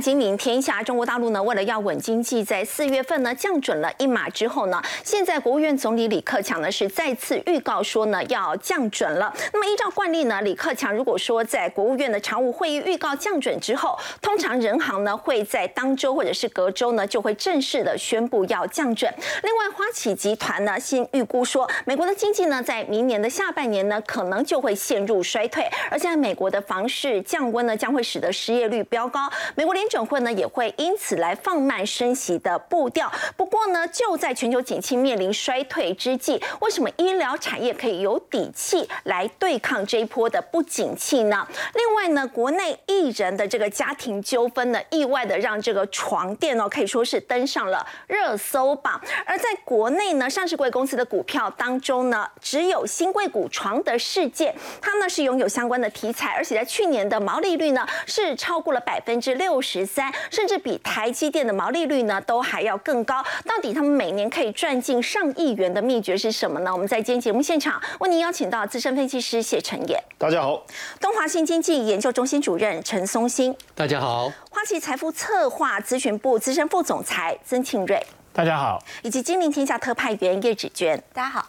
今明天下，中国大陆呢，为了要稳经济，在四月份呢降准了一码之后呢，现在国务院总理李克强呢是再次预告说呢要降准了。那么依照惯例呢，李克强如果说在国务院的常务会议预告降准之后，通常人行呢会在当周或者是隔周呢就会正式的宣布要降准。另外，花旗集团呢先预估说，美国的经济呢在明年的下半年呢可能就会陷入衰退，而现在美国的房市降温呢将会使得失业率飙高。美国联准会呢也会因此来放慢升息的步调。不过呢，就在全球景气面临衰退之际，为什么医疗产业可以有底气来对抗这一波的不景气呢？另外呢，国内艺人的这个家庭纠纷呢，意外的让这个床垫哦可以说是登上了热搜榜。而在国内呢，上市贵公司的股票当中呢，只有新贵股床的世界，它呢是拥有相关的题材，而且在去年的毛利率呢是超过了百分之六十三，甚至比台积电的毛利率呢都还要更高。到底他们每年可以赚进上亿元的秘诀是什么呢？我们在今天节目现场为您邀请到资深分析师谢承彦，大家好；东华新经济研究中心主任陈松兴，大家好；花旗财富策划咨询部资深副总裁曾庆瑞，大家好；以及金陵天下特派员叶芷娟，大家好。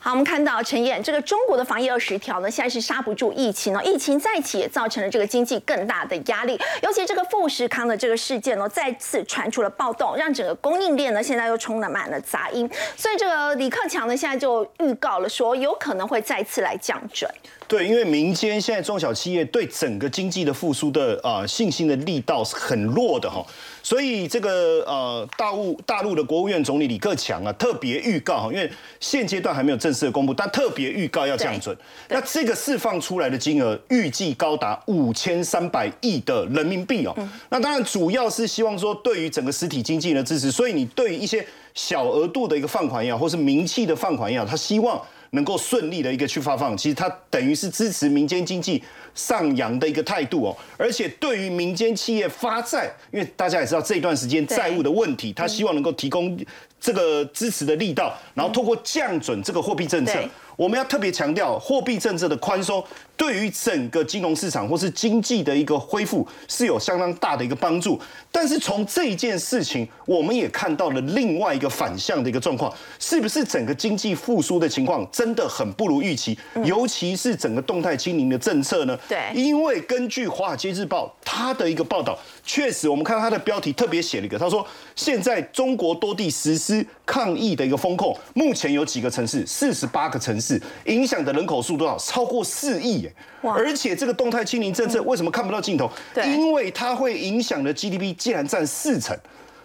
好，我们看到陈燕，这个中国的防疫二十条呢，现在是刹不住疫情哦，疫情再起也造成了这个经济更大的压力，尤其这个富士康的这个事件呢，再次传出了暴动，让整个供应链呢现在又充满了杂音，所以这个李克强呢现在就预告了说，有可能会再次来降准。对，因为民间现在中小企业对整个经济的复苏的啊信心的力道是很弱的哈，所以这个呃大陆大陆的国务院总理李克强啊特别预告哈，因为现阶段还没有正式的公布，但特别预告要降准。那这个释放出来的金额预计高达五千三百亿的人民币哦。那当然主要是希望说对于整个实体经济的支持，所以你对于一些小额度的一个放款也好，或是名气的放款也好，他希望。能够顺利的一个去发放，其实它等于是支持民间经济上扬的一个态度哦。而且对于民间企业发债，因为大家也知道这一段时间债务的问题，他希望能够提供这个支持的力道，然后透过降准这个货币政策，我们要特别强调货币政策的宽松。对于整个金融市场或是经济的一个恢复是有相当大的一个帮助，但是从这一件事情，我们也看到了另外一个反向的一个状况，是不是整个经济复苏的情况真的很不如预期？尤其是整个动态清零的政策呢？对，因为根据《华尔街日报》它的一个报道，确实我们看到它的标题特别写了一个，他说现在中国多地实施抗疫的一个风控，目前有几个城市，四十八个城市，影响的人口数多少？超过四亿。而且这个动态清零政策为什么看不到尽头？因为它会影响的 GDP 竟然占四成，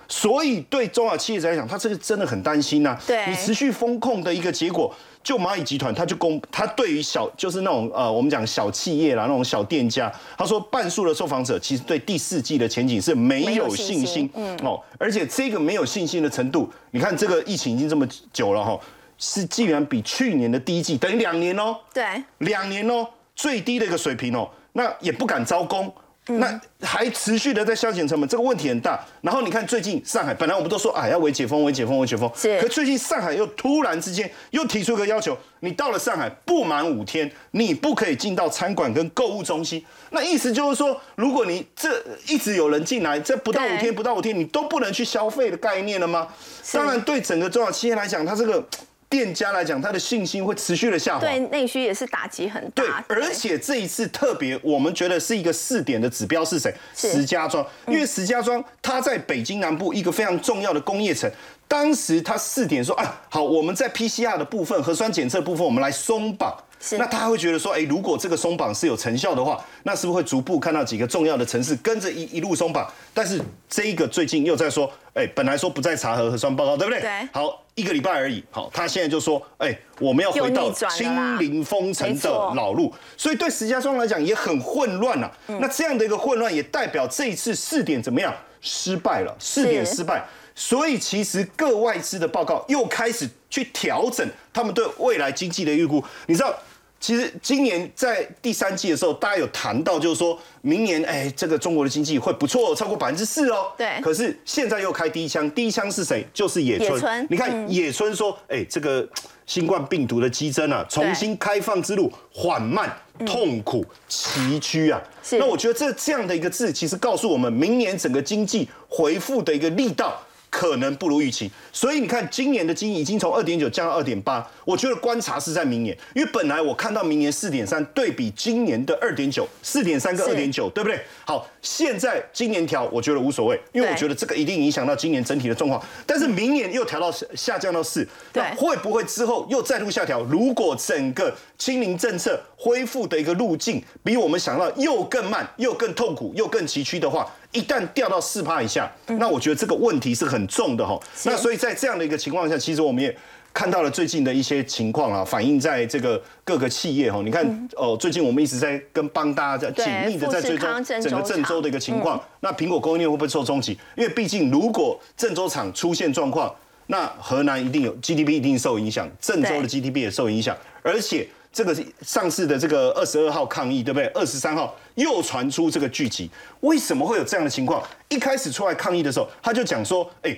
所以对中小企业来讲，他这个真的很担心呐。对，你持续风控的一个结果，就蚂蚁集团，他就公，他对于小就是那种呃，我们讲小企业啦，那种小店家，他说半数的受访者其实对第四季的前景是没有信心。嗯哦，而且这个没有信心的程度，你看这个疫情已经这么久了哈，是竟然比去年的第一季等于两年哦。对，两年哦。最低的一个水平哦，那也不敢招工，那还持续的在削减成本，这个问题很大。然后你看最近上海，本来我们都说啊要为解封、为解封、为解封，是。可最近上海又突然之间又提出一个要求，你到了上海不满五天，你不可以进到餐馆跟购物中心。那意思就是说，如果你这一直有人进来，这不到五天、不到五天，你都不能去消费的概念了吗？当然，对整个中小企业来讲，它这个。店家来讲，他的信心会持续的下滑，对内需也是打击很大。对，而且这一次特别，我们觉得是一个试点的指标是谁？石家庄，因为石家庄它在北京南部一个非常重要的工业城，当时它试点说啊，好，我们在 PCR 的部分核酸检测部分，我们来松绑。那他会觉得说，哎，如果这个松绑是有成效的话，那是不是会逐步看到几个重要的城市跟着一一路松绑？但是这一个最近又在说，哎，本来说不再查核核酸报告，对不对？对。好，一个礼拜而已。好，他现在就说，哎，我们要回到清零封城的老路，所以对石家庄来讲也很混乱了。那这样的一个混乱，也代表这一次试点怎么样？失败了，试点失败。所以其实各外资的报告又开始去调整他们对未来经济的预估。你知道？其实今年在第三季的时候，大家有谈到，就是说明年，哎，这个中国的经济会不错，超过百分之四哦。对。可是现在又开第一枪，第一枪是谁？就是野村。你看野村说，哎，这个新冠病毒的激增啊，重新开放之路缓慢、痛苦、崎岖啊。那我觉得这这样的一个字，其实告诉我们，明年整个经济恢复的一个力道。可能不如预期，所以你看今年的经济已经从二点九降到二点八，我觉得观察是在明年，因为本来我看到明年四点三对比今年的二点九，四点三跟二点九，对不对？好，现在今年调我觉得无所谓，因为我觉得这个一定影响到今年整体的状况，但是明年又调到下降到四，那会不会之后又再度下调？如果整个清零政策恢复的一个路径比我们想到又更慢、又更痛苦、又更崎岖的话？一旦掉到四趴以下，那我觉得这个问题是很重的哈。那所以在这样的一个情况下，其实我们也看到了最近的一些情况啊，反映在这个各个企业哈。你看哦，最近我们一直在跟帮大家在紧密的在追踪整个郑州的一个情况。那苹果供应链会不会受冲击？因为毕竟如果郑州厂出现状况，那河南一定有 GDP 一定受影响，郑州的 GDP 也受影响，而且。这个是上市的这个二十二号抗议，对不对？二十三号又传出这个聚集，为什么会有这样的情况？一开始出来抗议的时候，他就讲说：“哎，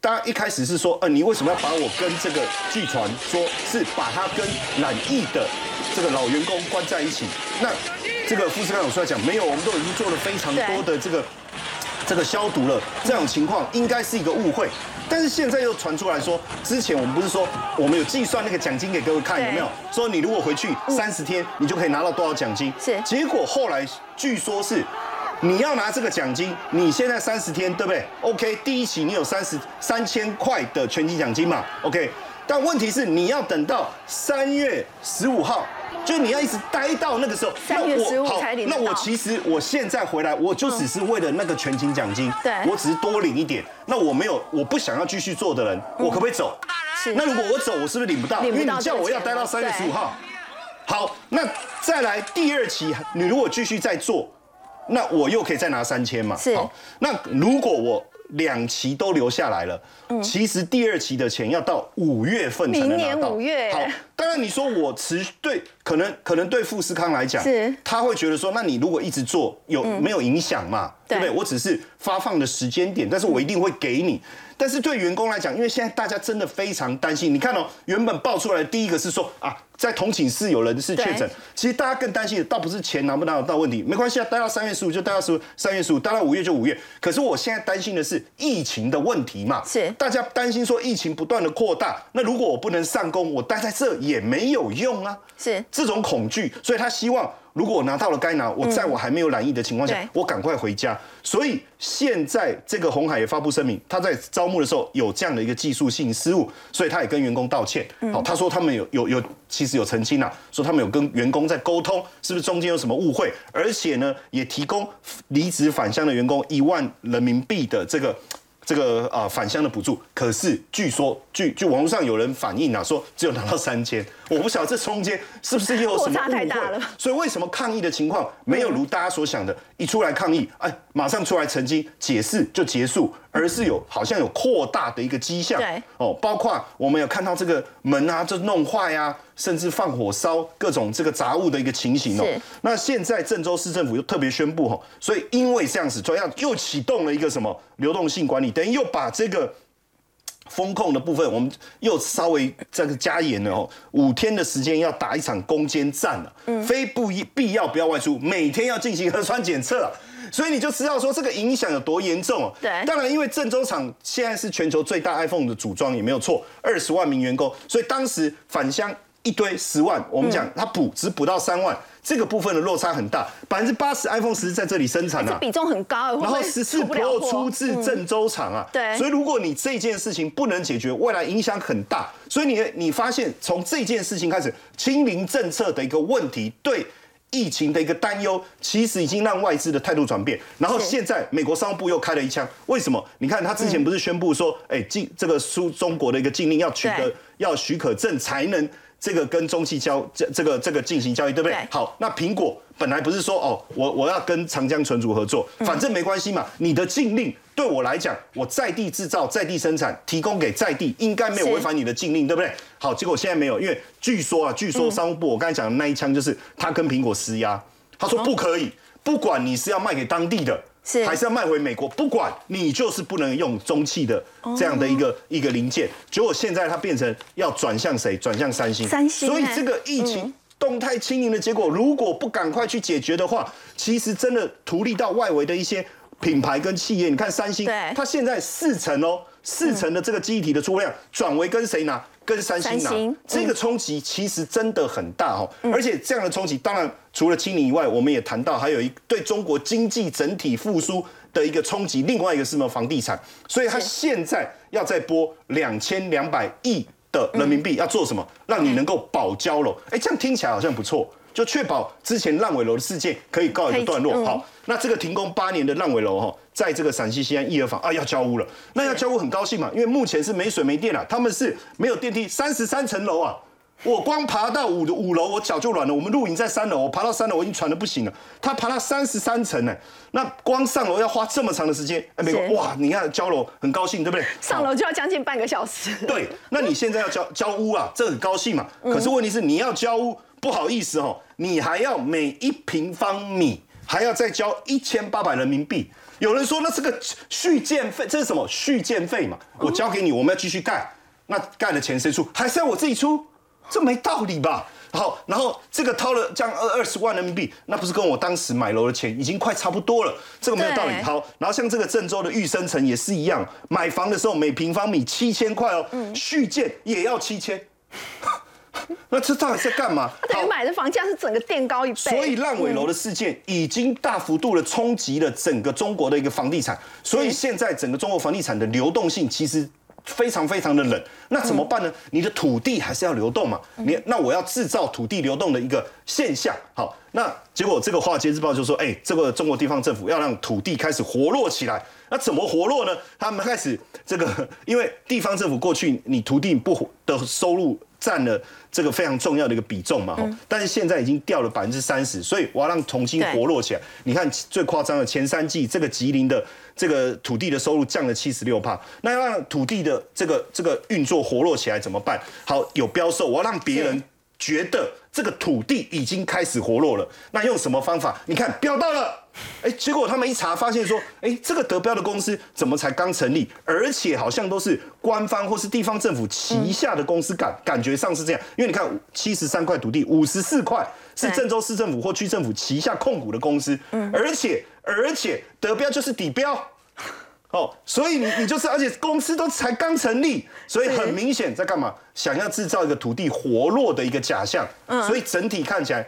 大家一开始是说，呃，你为什么要把我跟这个据传说是把他跟染疫的这个老员工关在一起？那这个富士康有出来讲，没有，我们都已经做了非常多的这个这个消毒了，这种情况应该是一个误会。”但是现在又传出来说，之前我们不是说我们有计算那个奖金给各位看有没有？说你如果回去三十天，你就可以拿到多少奖金？是。结果后来据说是，你要拿这个奖金，你现在三十天对不对？OK，第一期你有三十三千块的全勤奖金嘛？OK，但问题是你要等到三月十五号。就你要一直待到那个时候，三月十五才领那我其实我现在回来，我就只是为了那个全勤奖金，对，我只是多领一点。那我没有，我不想要继续做的人，我可不可以走？是。那如果我走，我是不是领不到？因为你叫我要待到三月十五号。好，那再来第二期，你如果继续再做，那我又可以再拿三千嘛？是。那如果我两期都留下来了，其实第二期的钱要到五月份才能拿到。明年五月。好。当然，你说我持对，可能可能对富士康来讲，是他会觉得说，那你如果一直做，有没有影响嘛？对不对？我只是发放的时间点，但是我一定会给你。但是对员工来讲，因为现在大家真的非常担心。你看哦，原本爆出来的第一个是说啊，在同寝室有人是确诊。其实大家更担心的倒不是钱拿不拿得到问题，没关系啊，待到三月十五就待到十三月十五，待到五月就五月。可是我现在担心的是疫情的问题嘛？是大家担心说疫情不断的扩大，那如果我不能上工，我待在这也没有用啊。是这种恐惧，所以他希望。如果我拿到了该拿，我在我还没有染疫的情况下，我赶快回家。所以现在这个红海也发布声明，他在招募的时候有这样的一个技术性失误，所以他也跟员工道歉。好，他说他们有有有，其是有澄清了，说他们有跟员工在沟通，是不是中间有什么误会？而且呢，也提供离职返乡的员工一万人民币的这个。这个啊返乡的补助，可是据说据据网络上有人反映啊，说只有拿到三千，我不晓得这中间是不是又有什么误会。所以为什么抗议的情况没有如大家所想的，一出来抗议，哎，马上出来澄清解释就结束，而是有好像有扩大的一个迹象。对，哦，包括我们有看到这个门啊，就弄坏啊。甚至放火烧各种这个杂物的一个情形哦。那现在郑州市政府又特别宣布哦，所以因为这样子，专样又启动了一个什么流动性管理，等于又把这个风控的部分，我们又稍微这个加严了哦。五天的时间要打一场攻坚战了，非不必必要不要外出，每天要进行核酸检测，所以你就知道说这个影响有多严重哦。对，当然因为郑州厂现在是全球最大 iPhone 的组装也没有错，二十万名员工，所以当时返乡。一堆十万，我们讲它补只补到三万，这个部分的落差很大，百分之八十 iPhone 十在这里生产啊，比重很高，然后十四 Pro 出自郑州厂啊，对，所以如果你这件事情不能解决，未来影响很大，所以你你发现从这件事情开始，清零政策的一个问题，对疫情的一个担忧，其实已经让外资的态度转变，然后现在美国商务部又开了一枪，为什么？你看他之前不是宣布说，哎，禁这个输中国的一个禁令要取得要许可证才能。这个跟中汽交这这个这个进行交易，对不对？好，那苹果本来不是说哦，我我要跟长江存储合作，反正没关系嘛。你的禁令对我来讲，我在地制造、在地生产，提供给在地，应该没有违反你的禁令，对不对？好，结果现在没有，因为据说啊，据说商务部我刚才讲的那一枪就是他跟苹果施压，他说不可以，不管你是要卖给当地的。还是要卖回美国，不管你就是不能用中汽的这样的一个一个零件。结果现在它变成要转向谁？转向三星。三星。所以这个疫情动态清零的结果，如果不赶快去解决的话，其实真的图利到外围的一些品牌跟企业。你看三星，它现在四成哦，四成的这个记忆体的出货量转为跟谁拿？跟三星拿。这个冲击其实真的很大哦。而且这样的冲击，当然。除了清零以外，我们也谈到还有一对中国经济整体复苏的一个冲击。另外一个是什么？房地产。所以他现在要再拨两千两百亿的人民币，要做什么？让你能够保交楼。哎，这样听起来好像不错，就确保之前烂尾楼的事件可以告一个段落。好，那这个停工八年的烂尾楼哈，在这个陕西西安义和坊啊要交屋了。那要交屋很高兴嘛，因为目前是没水没电了，他们是没有电梯，三十三层楼啊。我光爬到五五楼，我脚就软了。我们露营在三楼，我爬到三楼，我已经喘的不行了。他爬到三十三层呢，那光上楼要花这么长的时间。哎，美国哇，你看交楼很高兴，对不对？上楼就要将近半个小时。对，那你现在要交交屋啊，这很高兴嘛。可是问题是你要交屋，不好意思哦，你还要每一平方米还要再交一千八百人民币。有人说那是个续建费，这是什么续建费嘛？我交给你，我们要继续盖，那盖的钱谁出？还是要我自己出？这没道理吧？好，然后这个掏了这样二二十万人民币，那不是跟我当时买楼的钱已经快差不多了？这个没有道理。好，然后像这个郑州的玉生城也是一样，买房的时候每平方米七千块哦，续建也要七千，那这到底在干嘛？他等于买的房价是整个垫高一倍。所以烂尾楼的事件已经大幅度的冲击了整个中国的一个房地产，所以现在整个中国房地产的流动性其实。非常非常的冷，那怎么办呢？你的土地还是要流动嘛？你那我要制造土地流动的一个现象。好，那结果这个华尔街日报就说，哎，这个中国地方政府要让土地开始活络起来。那怎么活络呢？他们开始这个，因为地方政府过去你土地不的收入。占了这个非常重要的一个比重嘛，但是现在已经掉了百分之三十，所以我要让重新活络起来。你看最夸张的前三季，这个吉林的这个土地的收入降了七十六帕，那要让土地的这个这个运作活络起来怎么办？好，有标售，我要让别人觉得这个土地已经开始活络了，那用什么方法？你看标到了。哎，结果他们一查发现说，哎，这个得标的公司怎么才刚成立，而且好像都是官方或是地方政府旗下的公司，感感觉上是这样。因为你看，七十三块土地，五十四块是郑州市政府或区政府旗下控股的公司，嗯，而且而且得标就是底标，哦，所以你你就是，而且公司都才刚成立，所以很明显在干嘛？想要制造一个土地活络的一个假象，嗯，所以整体看起来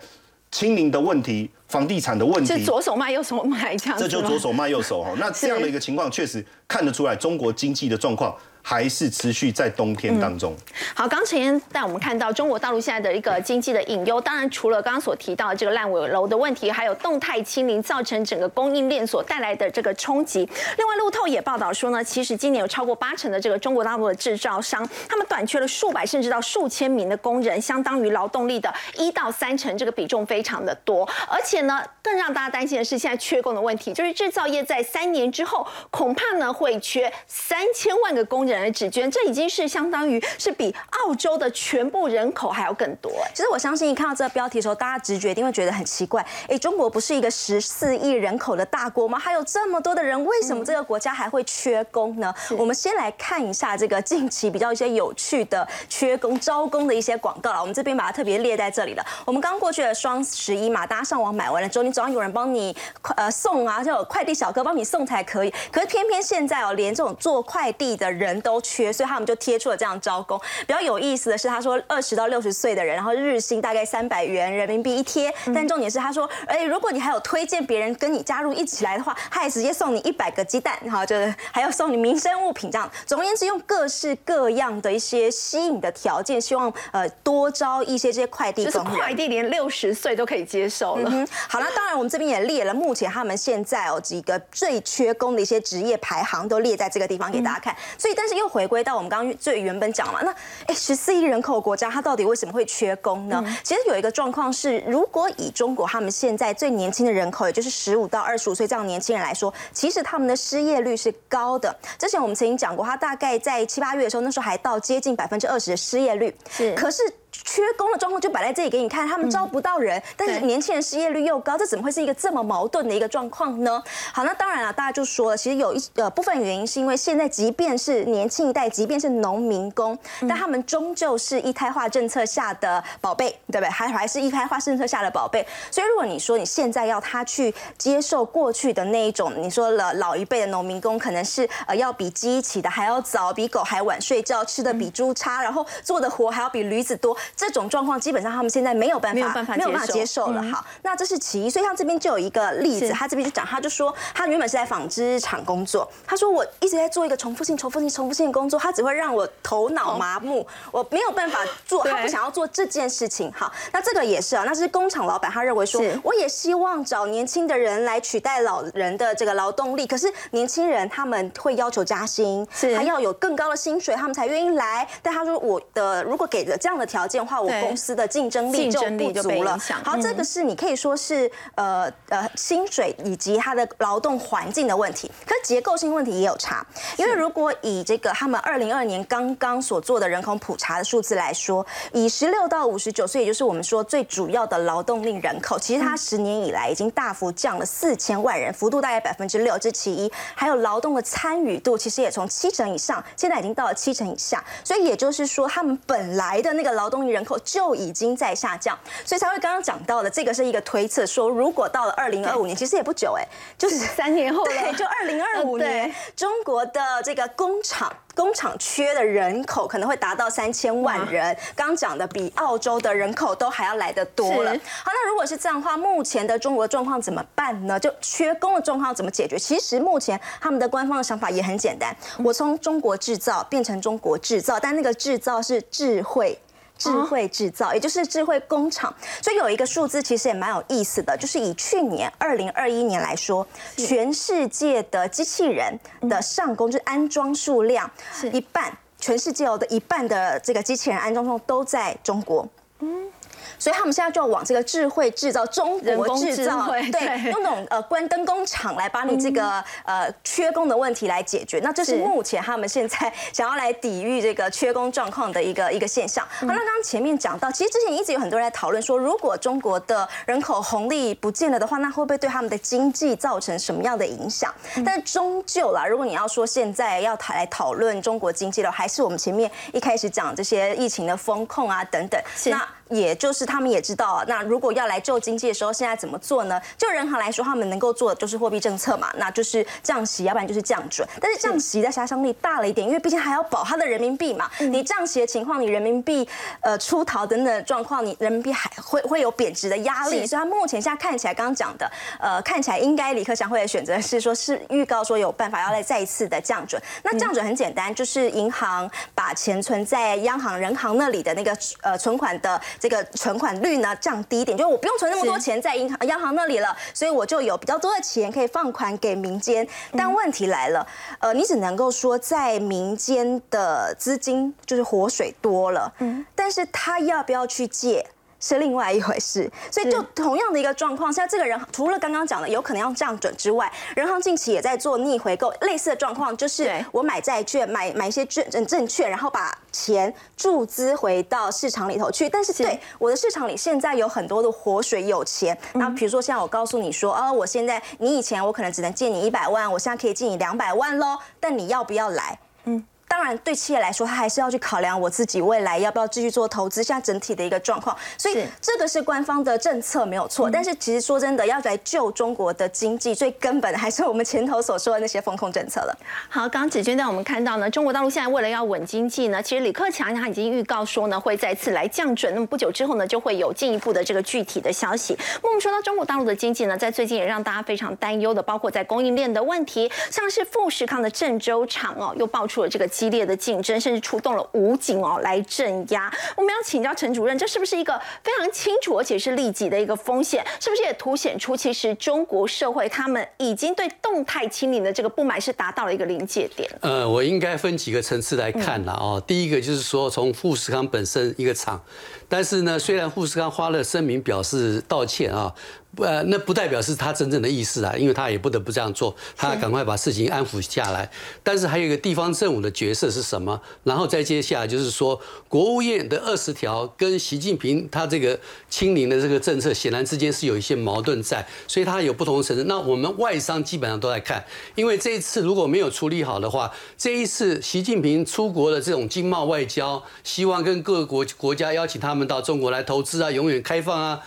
清零的问题。房地产的问题是左手卖右手卖这样，这就左手卖右手哈。那这样的一个情况，确实看得出来中国经济的状况。还是持续在冬天当中。好，刚陈燕带我们看到中国大陆现在的一个经济的隐忧，当然除了刚刚所提到的这个烂尾楼的问题，还有动态清零造成整个供应链所带来的这个冲击。另外，路透也报道说呢，其实今年有超过八成的这个中国大陆的制造商，他们短缺了数百甚至到数千名的工人，相当于劳动力的一到三成，这个比重非常的多。而且呢，更让大家担心的是现在缺工的问题，就是制造业在三年之后恐怕呢会缺三千万个工人。人指捐，这已经是相当于是比澳洲的全部人口还要更多。其实我相信一看到这个标题的时候，大家直觉一定会觉得很奇怪。哎，中国不是一个十四亿人口的大国吗？还有这么多的人，为什么这个国家还会缺工呢？我们先来看一下这个近期比较一些有趣的缺工招工的一些广告了。我们这边把它特别列在这里了。我们刚过去的双十一嘛，大家上网买完了之后，你总要有人帮你呃送啊，就有快递小哥帮你送才可以。可是偏偏现在哦，连这种做快递的人。都缺，所以他们就贴出了这样招工。比较有意思的是，他说二十到六十岁的人，然后日薪大概三百元人民币一贴。但重点是他说，哎，如果你还有推荐别人跟你加入一起来的话，他也直接送你一百个鸡蛋，哈，就是还要送你民生物品这样。总而言之，用各式各样的一些吸引的条件，希望呃多招一些这些快递工人。快递连六十岁都可以接受了。好了，当然我们这边也列了目前他们现在哦几个最缺工的一些职业排行，都列在这个地方给大家看。所以但但是又回归到我们刚刚最原本讲嘛，那哎十四亿人口国家，它到底为什么会缺工呢？其实有一个状况是，如果以中国他们现在最年轻的人口，也就是十五到二十五岁这样年轻人来说，其实他们的失业率是高的。之前我们曾经讲过，他大概在七八月的时候，那时候还到接近百分之二十的失业率。是，可是。缺工的状况就摆在这里给你看，他们招不到人，但是年轻人失业率又高，这怎么会是一个这么矛盾的一个状况呢？好，那当然了，大家就说了，其实有一呃部分原因是因为现在即便是年轻一代，即便是农民工，但他们终究是一胎化政策下的宝贝，对不对？还还是一胎化政策下的宝贝。所以如果你说你现在要他去接受过去的那一种，你说了老一辈的农民工可能是呃要比鸡起的还要早，比狗还晚睡觉，吃的比猪差，然后做的活还要比驴子多。这种状况基本上他们现在没有办法，没有办法，没有办法接受了。好，那这是其一。所以像这边就有一个例子，他这边就讲，他就说他原本是在纺织厂工作，他说我一直在做一个重复性、重复性、重复性的工作，他只会让我头脑麻木，我没有办法做，他不想要做这件事情。好，那这个也是啊，那是工厂老板他认为说，我也希望找年轻的人来取代老人的这个劳动力，可是年轻人他们会要求加薪，还要有更高的薪水，他们才愿意来。但他说我的如果给了这样的条件的话，我公司的竞争力就不足了。好，这个是你可以说是呃呃薪水以及它的劳动环境的问题，可是结构性问题也有差。因为如果以这个他们二零二年刚刚所做的人口普查的数字来说，以十六到五十九岁，也就是我们说最主要的劳动力人口，其实它十年以来已经大幅降了四千万人，幅度大概百分之六，这其一。还有劳动的参与度，其实也从七成以上，现在已经到了七成以下。所以也就是说，他们本来的那个劳动力人口。就已经在下降，所以才会刚刚讲到的，这个是一个推测，说如果到了二零二五年，其实也不久哎，就是三年后对，就二零二五年，中国的这个工厂工厂缺的人口可能会达到三千万人，刚讲的比澳洲的人口都还要来得多了。好，那如果是这样的话，目前的中国状况怎么办呢？就缺工的状况怎么解决？其实目前他们的官方的想法也很简单，我从中国制造变成中国制造，但那个制造是智慧。智慧制造，也就是智慧工厂，所以有一个数字其实也蛮有意思的，就是以去年二零二一年来说，全世界的机器人的上工就是安装数量，是一半，全世界的一半的这个机器人安装数都在中国。嗯。所以他们现在就要往这个智慧制造、中国制造，对，用那种呃关灯工厂来把你这个呃缺工的问题来解决。那这是目前他们现在想要来抵御这个缺工状况的一个一个现象。好，那刚刚前面讲到，其实之前一直有很多人在讨论说，如果中国的人口红利不见了的话，那会不会对他们的经济造成什么样的影响？但终究啦，如果你要说现在要来讨论中国经济的，还是我们前面一开始讲这些疫情的风控啊等等，那。也就是他们也知道，那如果要来救经济的时候，现在怎么做呢？就人行来说，他们能够做的就是货币政策嘛，那就是降息，要不然就是降准。但是降息的杀伤力大了一点，因为毕竟还要保它的人民币嘛。你降息的情况，你人民币呃出逃等等状况，你人民币还会会有贬值的压力。所以，他目前现在看起来，刚刚讲的，呃，看起来应该李克强会的选择是说，是预告说有办法要来再一次的降准。那降准很简单，就是银行把钱存在央行、人行那里的那个呃存款的。这个存款率呢降低一点，就是我不用存那么多钱在银行、央行那里了，所以我就有比较多的钱可以放款给民间。但问题来了，呃，你只能够说在民间的资金就是活水多了，嗯，但是他要不要去借？是另外一回事，所以就同样的一个状况，现在这个人除了刚刚讲的有可能要降准之外，人行近期也在做逆回购，类似的状况就是我买债券，买买一些证证券，然后把钱注资回到市场里头去。但是对我的市场里现在有很多的活水有钱，那比如说像我告诉你说，哦，我现在你以前我可能只能借你一百万，我现在可以借你两百万喽，但你要不要来？嗯。当然，对企业来说，他还是要去考量我自己未来要不要继续做投资，现在整体的一个状况。所以这个是官方的政策没有错，但是其实说真的，要来救中国的经济，最根本的还是我们前头所说的那些风控政策了。好，刚刚子君带我们看到呢，中国大陆现在为了要稳经济呢，其实李克强他已经预告说呢，会再次来降准。那么不久之后呢，就会有进一步的这个具体的消息。那我们说到中国大陆的经济呢，在最近也让大家非常担忧的，包括在供应链的问题，像是富士康的郑州厂哦，又爆出了这个。激烈的竞争，甚至出动了武警哦来镇压。我们要请教陈主任，这是不是一个非常清楚而且是立即的一个风险？是不是也凸显出其实中国社会他们已经对动态清零的这个不满是达到了一个临界点？呃，我应该分几个层次来看了哦。第一个就是说，从富士康本身一个厂，但是呢，虽然富士康花了声明表示道歉啊。呃，那不代表是他真正的意思啊，因为他也不得不这样做，他赶快把事情安抚下来。但是还有一个地方政府的角色是什么？然后再接下来就是说，国务院的二十条跟习近平他这个清零的这个政策，显然之间是有一些矛盾在，所以他有不同的层次。那我们外商基本上都在看，因为这一次如果没有处理好的话，这一次习近平出国的这种经贸外交，希望跟各个国国家邀请他们到中国来投资啊，永远开放啊。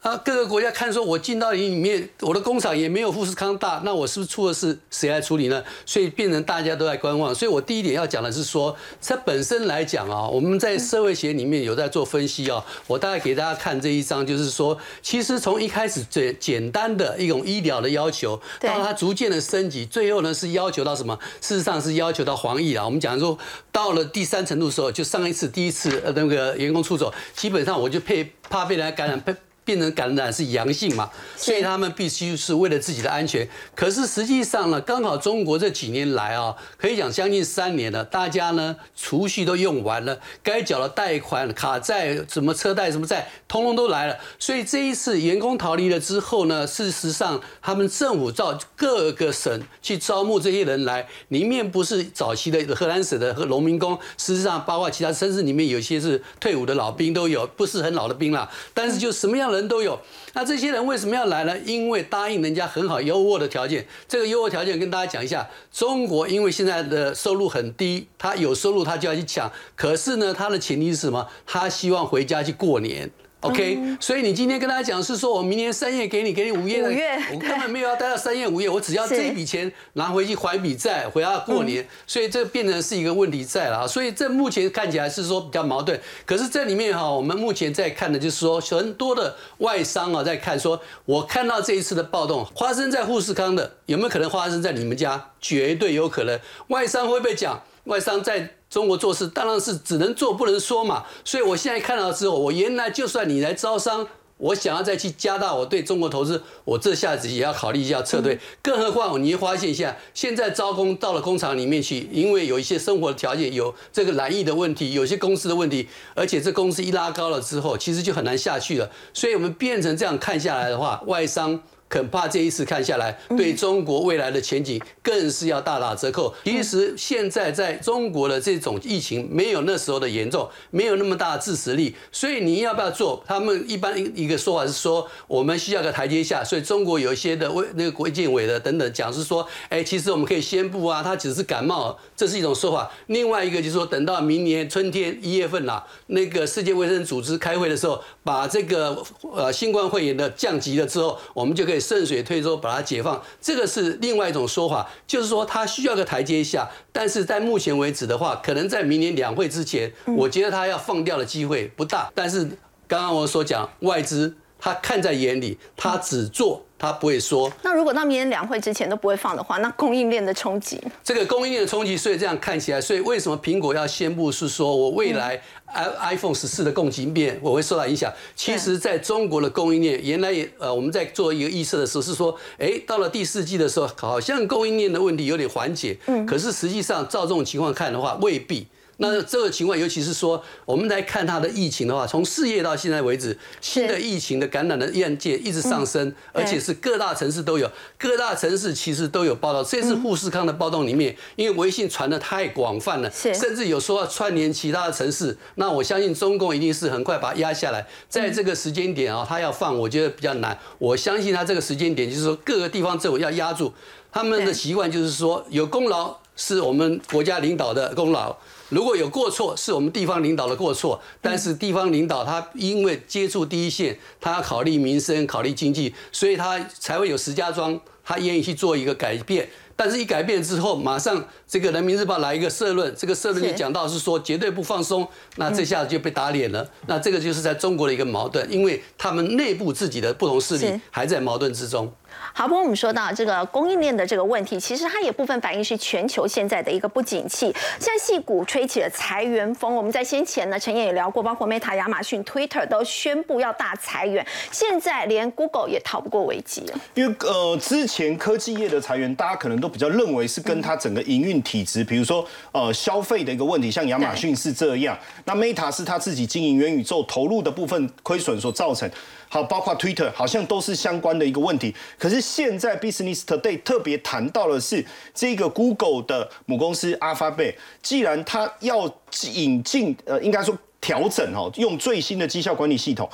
啊，各个国家看说，我进到里面，我的工厂也没有富士康大，那我是不是出了事，谁来处理呢？所以变成大家都在观望。所以我第一点要讲的是说，它本身来讲啊，我们在社会学里面有在做分析啊。我大概给大家看这一张，就是说，其实从一开始最简单的一种医疗的要求，到它逐渐的升级，最后呢是要求到什么？事实上是要求到防疫啊。我们讲说，到了第三程度的时候，就上一次第一次呃那个员工出走，基本上我就配怕被人家感染，被。变成感染是阳性嘛，所以他们必须是为了自己的安全。可是实际上呢，刚好中国这几年来啊，可以讲将近三年了，大家呢储蓄都用完了，该缴的贷款、卡债、什么车贷、什么债，通通都来了。所以这一次员工逃离了之后呢，事实上他们政府照各个省去招募这些人来，里面不是早期的荷兰省的和农民工，事实上包括其他城市里面有些是退伍的老兵都有，不是很老的兵啦。但是就什么样的？人都有，那这些人为什么要来呢？因为答应人家很好优渥的条件。这个优渥条件跟大家讲一下，中国因为现在的收入很低，他有收入他就要去抢。可是呢，他的前提是什么？他希望回家去过年。OK，所以你今天跟大家讲是说，我明年三月给你，给你五月的，我根本没有要待到三月五月，我只要这一笔钱拿回去还笔债，回家过年，所以这变成是一个问题在了啊。所以这目前看起来是说比较矛盾，可是这里面哈，我们目前在看的就是说，很多的外商啊在看，说我看到这一次的暴动发生在富士康的，有没有可能发生在你们家？绝对有可能。外商会不会讲？外商在。中国做事当然是只能做不能说嘛，所以我现在看到之后，我原来就算你来招商，我想要再去加大我对中国投资，我这下子也要考虑一下撤退。更何况你会发现一下，现在招工到了工厂里面去，因为有一些生活的条件，有这个难易的问题，有些公司的问题，而且这公司一拉高了之后，其实就很难下去了。所以我们变成这样看下来的话，外商。恐怕这一次看下来，对中国未来的前景更是要大打折扣。其实现在在中国的这种疫情没有那时候的严重，没有那么大的致死力，所以你要不要做？他们一般一个说法是说，我们需要个台阶下。所以中国有一些的卫那个国建委的等等讲是说，哎，其实我们可以宣布啊，他只是感冒，这是一种说法。另外一个就是说，等到明年春天一月份啦，那个世界卫生组织开会的时候，把这个呃新冠肺炎的降级了之后，我们就可以。顺水推舟把它解放，这个是另外一种说法，就是说它需要个台阶下。但是在目前为止的话，可能在明年两会之前，我觉得它要放掉的机会不大。但是刚刚我所讲，外资他看在眼里，他只做。他不会说。那如果到明年两会之前都不会放的话，那供应链的冲击？这个供应链的冲击，所以这样看起来，所以为什么苹果要宣布是说我未来 i iPhone 十四的供给链我会受到影响？其实，在中国的供应链，原来也呃我们在做一个预测的时候是说，哎，到了第四季的时候，好像供应链的问题有点缓解。嗯。可是实际上照这种情况看的话，未必。那这个情况，尤其是说，我们来看它的疫情的话，从四月到现在为止，新的疫情的感染的案件一直上升，而且是各大城市都有，各大城市其实都有报道。这次富士康的暴动里面，因为微信传的太广泛了，甚至有说要串联其他的城市。那我相信中共一定是很快把它压下来，在这个时间点啊，他要放，我觉得比较难。我相信他这个时间点就是说，各个地方政府要压住，他们的习惯就是说，有功劳是我们国家领导的功劳。如果有过错，是我们地方领导的过错，但是地方领导他因为接触第一线，他要考虑民生、考虑经济，所以他才会有石家庄，他愿意去做一个改变。但是一改变之后，马上这个人民日报来一个社论，这个社论就讲到是说绝对不放松，那这下子就被打脸了。那这个就是在中国的一个矛盾，因为他们内部自己的不同势力还在矛盾之中。好，不过我们说到这个供应链的这个问题，其实它也部分反映是全球现在的一个不景气。现在戏股吹起了裁员风，我们在先前呢，陈燕也聊过，包括 Meta、亚马逊、Twitter 都宣布要大裁员，现在连 Google 也逃不过危机了。因为呃，之前科技业的裁员，大家可能都比较认为是跟它整个营运体质，比如说呃消费的一个问题，像亚马逊是这样，那 Meta 是它自己经营元宇宙投入的部分亏损所造成。好，包括 Twitter 好像都是相关的一个问题。可是现在 Business Today 特别谈到的是这个 Google 的母公司 Alphabet，既然它要引进，呃，应该说调整哦，用最新的绩效管理系统。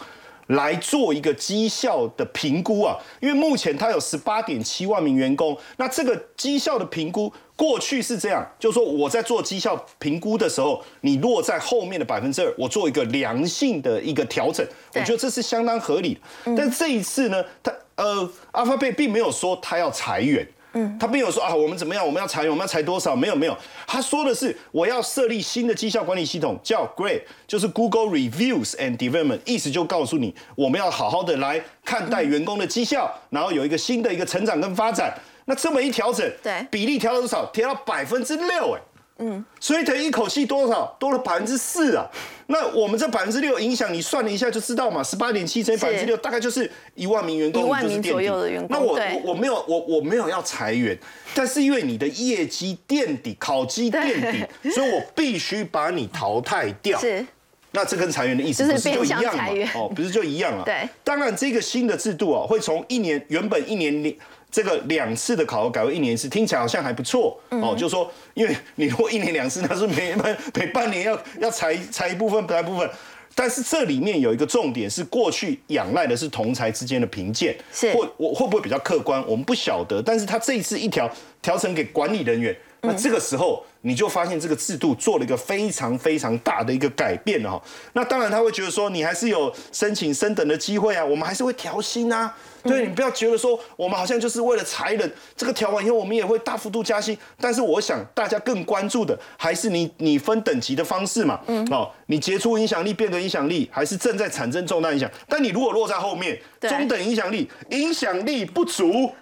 来做一个绩效的评估啊，因为目前它有十八点七万名员工，那这个绩效的评估过去是这样，就是说我在做绩效评估的时候，你落在后面的百分之二，我做一个良性的一个调整，我觉得这是相当合理的。但这一次呢，他呃，阿发贝并没有说他要裁员。嗯，他并没有说啊，我们怎么样，我们要裁员，我们要裁多少？没有，没有。他说的是，我要设立新的绩效管理系统，叫 Great，就是 Google Reviews and Development，意思就告诉你，我们要好好的来看待员工的绩效，然后有一个新的一个成长跟发展。那这么一调整，对，比例调了多少？调到百分之六，哎。嗯，所以等于一口气多少多了百分之四啊？那我们这百分之六影响，你算了一下就知道嘛，十八点七乘以百分之六，大概就是一万名员工，一万名左右的员工。那我我我没有我我没有要裁员，但是因为你的业绩垫底，考绩垫底，所以我必须把你淘汰掉。是，那这跟裁员的意思不是就一样吗？哦，不是就一样了。对，当然这个新的制度啊，会从一年原本一年里。这个两次的考核改为一年一次，听起来好像还不错哦。就说，因为你如果一年两次，那是每半 每半年要要裁裁一部分，裁一部分。但是这里面有一个重点是，过去仰赖的是同才之间的评鉴，是或我会不会比较客观，我们不晓得。但是他这一次一条调成给管理人员，那这个时候你就发现这个制度做了一个非常非常大的一个改变了哈。那当然他会觉得说，你还是有申请升等的机会啊，我们还是会调薪啊。对你不要觉得说我们好像就是为了裁人，这个调完以后我们也会大幅度加薪。但是我想大家更关注的还是你你分等级的方式嘛。嗯。哦，你杰出影响力、变革影响力，还是正在产生重大影响？但你如果落在后面，中等影响力、影响力不足，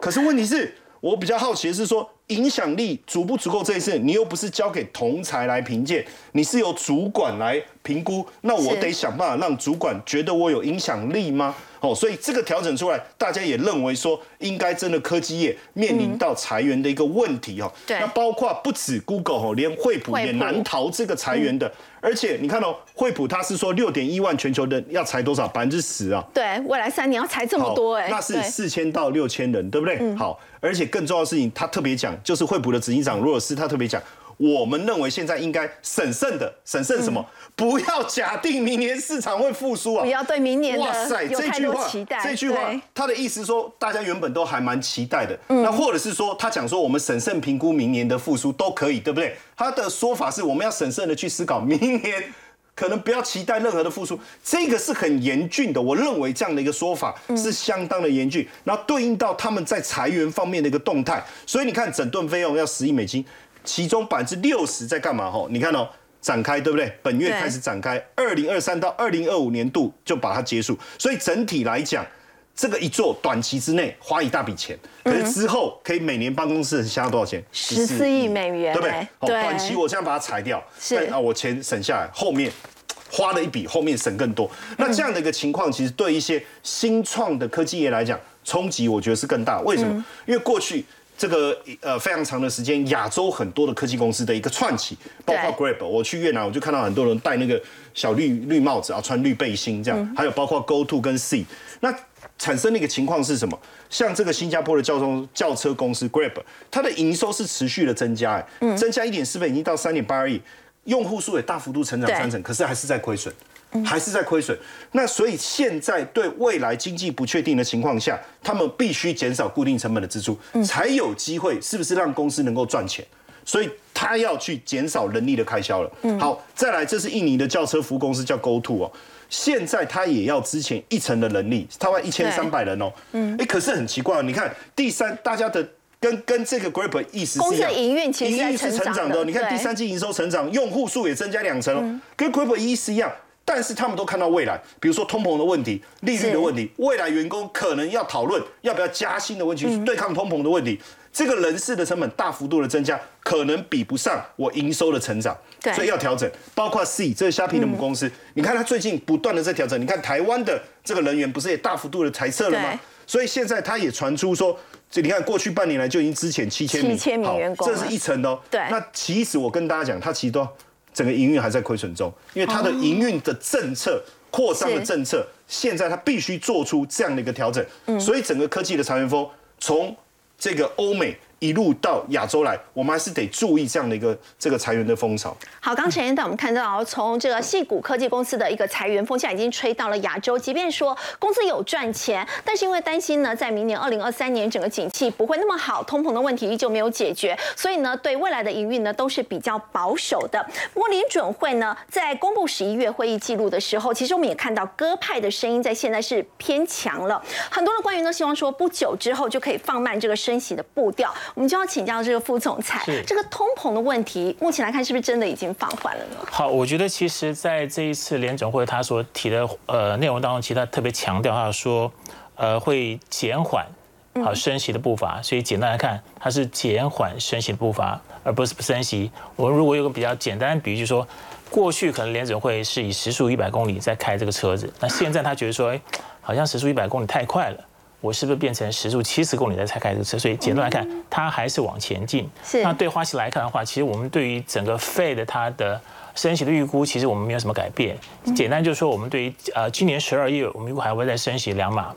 可是问题是，我比较好奇的是说，影响力足不足够这一次，你又不是交给同才来评鉴，你是由主管来评估，那我得想办法让主管觉得我有影响力吗？哦，所以这个调整出来，大家也认为说，应该真的科技业面临到裁员的一个问题哦。对。那包括不止 Google 哦，连惠普也难逃这个裁员的。而且你看到惠普，它是说六点一万全球人要裁多少？百分之十啊。对，未来三年要裁这么多哎。那是四千到六千人，对不对？好，而且更重要的事情，他特别讲，就是惠普的执行长罗尔斯，他特别讲。我们认为现在应该审慎的，审慎什么？不要假定明年市场会复苏啊！不要对明年哇塞，这句话，这句话，他的意思说，大家原本都还蛮期待的。那或者是说，他讲说，我们审慎评估明年的复苏都可以，对不对？他的说法是，我们要审慎的去思考，明年可能不要期待任何的复苏。这个是很严峻的，我认为这样的一个说法是相当的严峻。然后对应到他们在裁员方面的一个动态，所以你看，整顿费用要十亿美金。其中百分之六十在干嘛？吼，你看哦，展开对不对？本月开始展开，二零二三到二零二五年度就把它结束。所以整体来讲，这个一做短期之内花一大笔钱，可是之后可以每年办公室下多少钱？十四亿美元，对不对？好，短期我这样把它裁掉，是啊，我钱省下来，后面花了一笔，后面省更多。那这样的一个情况，其实对一些新创的科技业来讲，冲击我觉得是更大。为什么？因为过去。这个呃非常长的时间，亚洲很多的科技公司的一个串起，包括 Grab，我去越南我就看到很多人戴那个小绿绿帽子啊，穿绿背心这样，还有包括 GoTo 跟 C，那产生的一个情况是什么？像这个新加坡的交通轿车公司 Grab，它的营收是持续的增加，哎，增加一点四倍，已经到三点八二亿，用户数也大幅度成长三成，可是还是在亏损。还是在亏损，那所以现在对未来经济不确定的情况下，他们必须减少固定成本的支出，才有机会，是不是让公司能够赚钱？所以他要去减少人力的开销了。好，再来，这是印尼的轿车服务公司叫 GoTo 哦，现在他也要之前一层的人力，他要一千三百人哦。嗯，哎，可是很奇怪，你看第三，大家的跟跟这个 Grab 意思是一样，营运其实是成长的。你看第三季营收成长，用户数也增加两成，跟 Grab 意思一样。但是他们都看到未来，比如说通膨的问题、利率的问题，未来员工可能要讨论要不要加薪的问题，对抗通膨的问题。这个人事的成本大幅度的增加，可能比不上我营收的成长，所以要调整。包括 C 这是虾皮的母公司，你看它最近不断的在调整。你看台湾的这个人员不是也大幅度的裁撤了吗？所以现在它也传出说，这你看过去半年来就已经之前七千名，七千名员工，这是一层哦。对。那其实我跟大家讲，它其实都整个营运还在亏损中，因为它的营运的政策扩张的政策，现在它必须做出这样的一个调整。嗯。所以整个科技的裁员风从这个欧美。一路到亚洲来，我们还是得注意这样的一个这个裁员的风潮。好，刚才，我们看到从这个细股科技公司的一个裁员风，向已经吹到了亚洲。即便说公司有赚钱，但是因为担心呢，在明年二零二三年整个景气不会那么好，通膨的问题依旧没有解决，所以呢，对未来的营运呢都是比较保守的。不过联准会呢，在公布十一月会议记录的时候，其实我们也看到鸽派的声音在现在是偏强了。很多的官员都希望说，不久之后就可以放慢这个升息的步调。我们就要请教这个副总裁，这个通膨的问题，目前来看是不是真的已经放缓了呢？好，我觉得其实在这一次联总会他所提的呃内容当中，其实他特别强调，他说呃会减缓好升息的步伐，所以简单来看，它是减缓升息的步伐，而不是不升息。我们如果有个比较简单的比喻，就是说过去可能联准会是以时速一百公里在开这个车子，那现在他觉得说，哎，好像时速一百公里太快了。我是不是变成时速七十公里在才开这个车？所以简单来看，它还是往前进。是。那对花旗来看的话，其实我们对于整个 Fed 它的升息的预估，其实我们没有什么改变。简单就是说，我们对于呃今年十二月，我们预估还会再升息两码；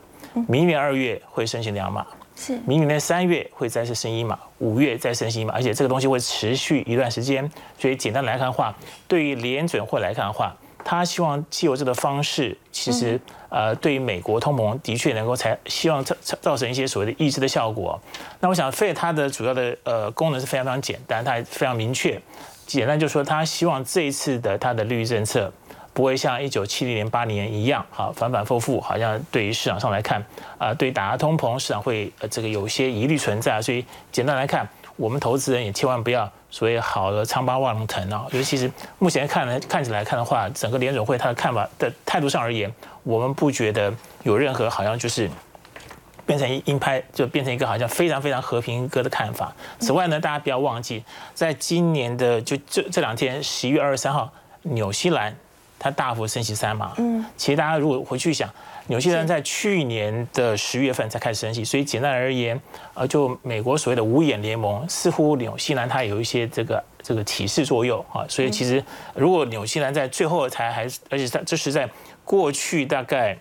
明年二月会升息两码；是。明年的三月会再次升一码；五月再升息一码，而且这个东西会持续一段时间。所以简单来看的话，对于联准会来看的话，他希望借由这个方式，其实呃，对于美国通膨的确能够才希望造造成一些所谓的抑制的效果。那我想，Fed 它的主要的呃功能是非常非常简单，它非常明确，简单就是说，他希望这一次的它的利率政策不会像一九七零年八年一样，好反反复复，好像对于市场上来看啊，对打压通膨，市场会呃这个有些疑虑存在。所以简单来看，我们投资人也千万不要。所谓好的疮疤忘了疼啊！尤其是目前看来看起来看的话，整个联准会他的看法的态度上而言，我们不觉得有任何好像就是变成鹰派，就变成一个好像非常非常和平鸽的看法。此外呢，大家不要忘记，在今年的就这这两天，十一月二十三号，纽西兰它大幅升息三码。嗯，其实大家如果回去想。纽西兰在去年的十月份才开始升息，所以简单而言，呃，就美国所谓的五眼联盟，似乎纽西兰它有一些这个这个提示作用啊。所以其实如果纽西兰在最后才还，而且在这是在过去大概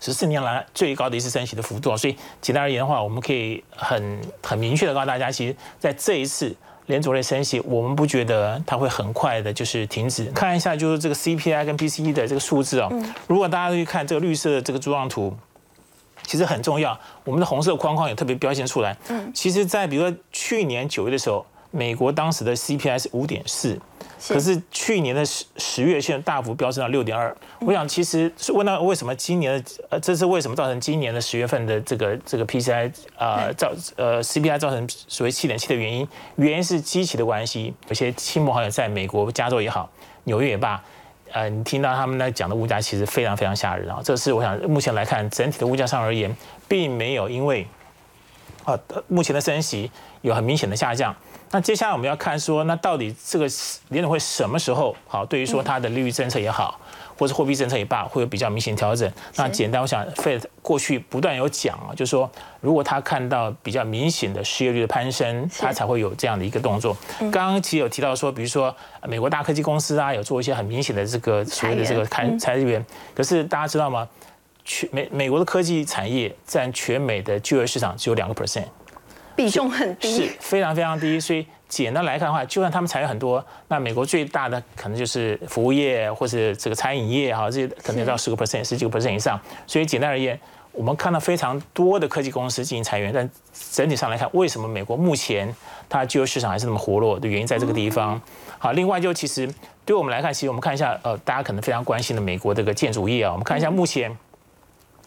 十四年来最高的一次升息的幅度啊。所以简单而言的话，我们可以很很明确的告诉大家，其实在这一次。联储类升息，我们不觉得它会很快的，就是停止。看一下，就是这个 CPI 跟 PCE 的这个数字哦。如果大家去看这个绿色的这个柱状图，其实很重要。我们的红色框框也特别标现出来。嗯，其实，在比如说去年九月的时候，美国当时的 CPI 是五点四。可是去年的十十月现在大幅飙升到六点二，我想其实是问到为什么今年的呃这是为什么造成今年的十月份的这个这个 PCI 啊造呃 CPI 造成所谓七点七的原因，原因是机器的关系，有些亲朋好友在美国加州也好，纽约也罢，呃你听到他们在讲的物价其实非常非常吓人啊，这是我想目前来看整体的物价上而言，并没有因为啊目前的升息有很明显的下降。那接下来我们要看说，那到底这个联总会什么时候好？对于说它的利率政策也好，或是货币政策也罢，会有比较明显调整。那简单，我想，Fed 过去不断有讲啊，就是说，如果他看到比较明显的失业率的攀升，他才会有这样的一个动作。刚刚其实有提到说，比如说美国大科技公司啊，有做一些很明显的这个所谓的这个开裁员。可是大家知道吗？全美美国的科技产业占全美的就业市场只有两个 percent。比重很低，是非常非常低。所以简单来看的话，就算他们裁员很多，那美国最大的可能就是服务业或者这个餐饮业哈，这些可能要到十个 percent、十几个 percent 以上。所以简单而言，我们看到非常多的科技公司进行裁员，但整体上来看，为什么美国目前它就业市场还是那么活络的原因在这个地方。好，另外就其实对我们来看，其实我们看一下呃，大家可能非常关心的美国这个建筑业啊，我们看一下目前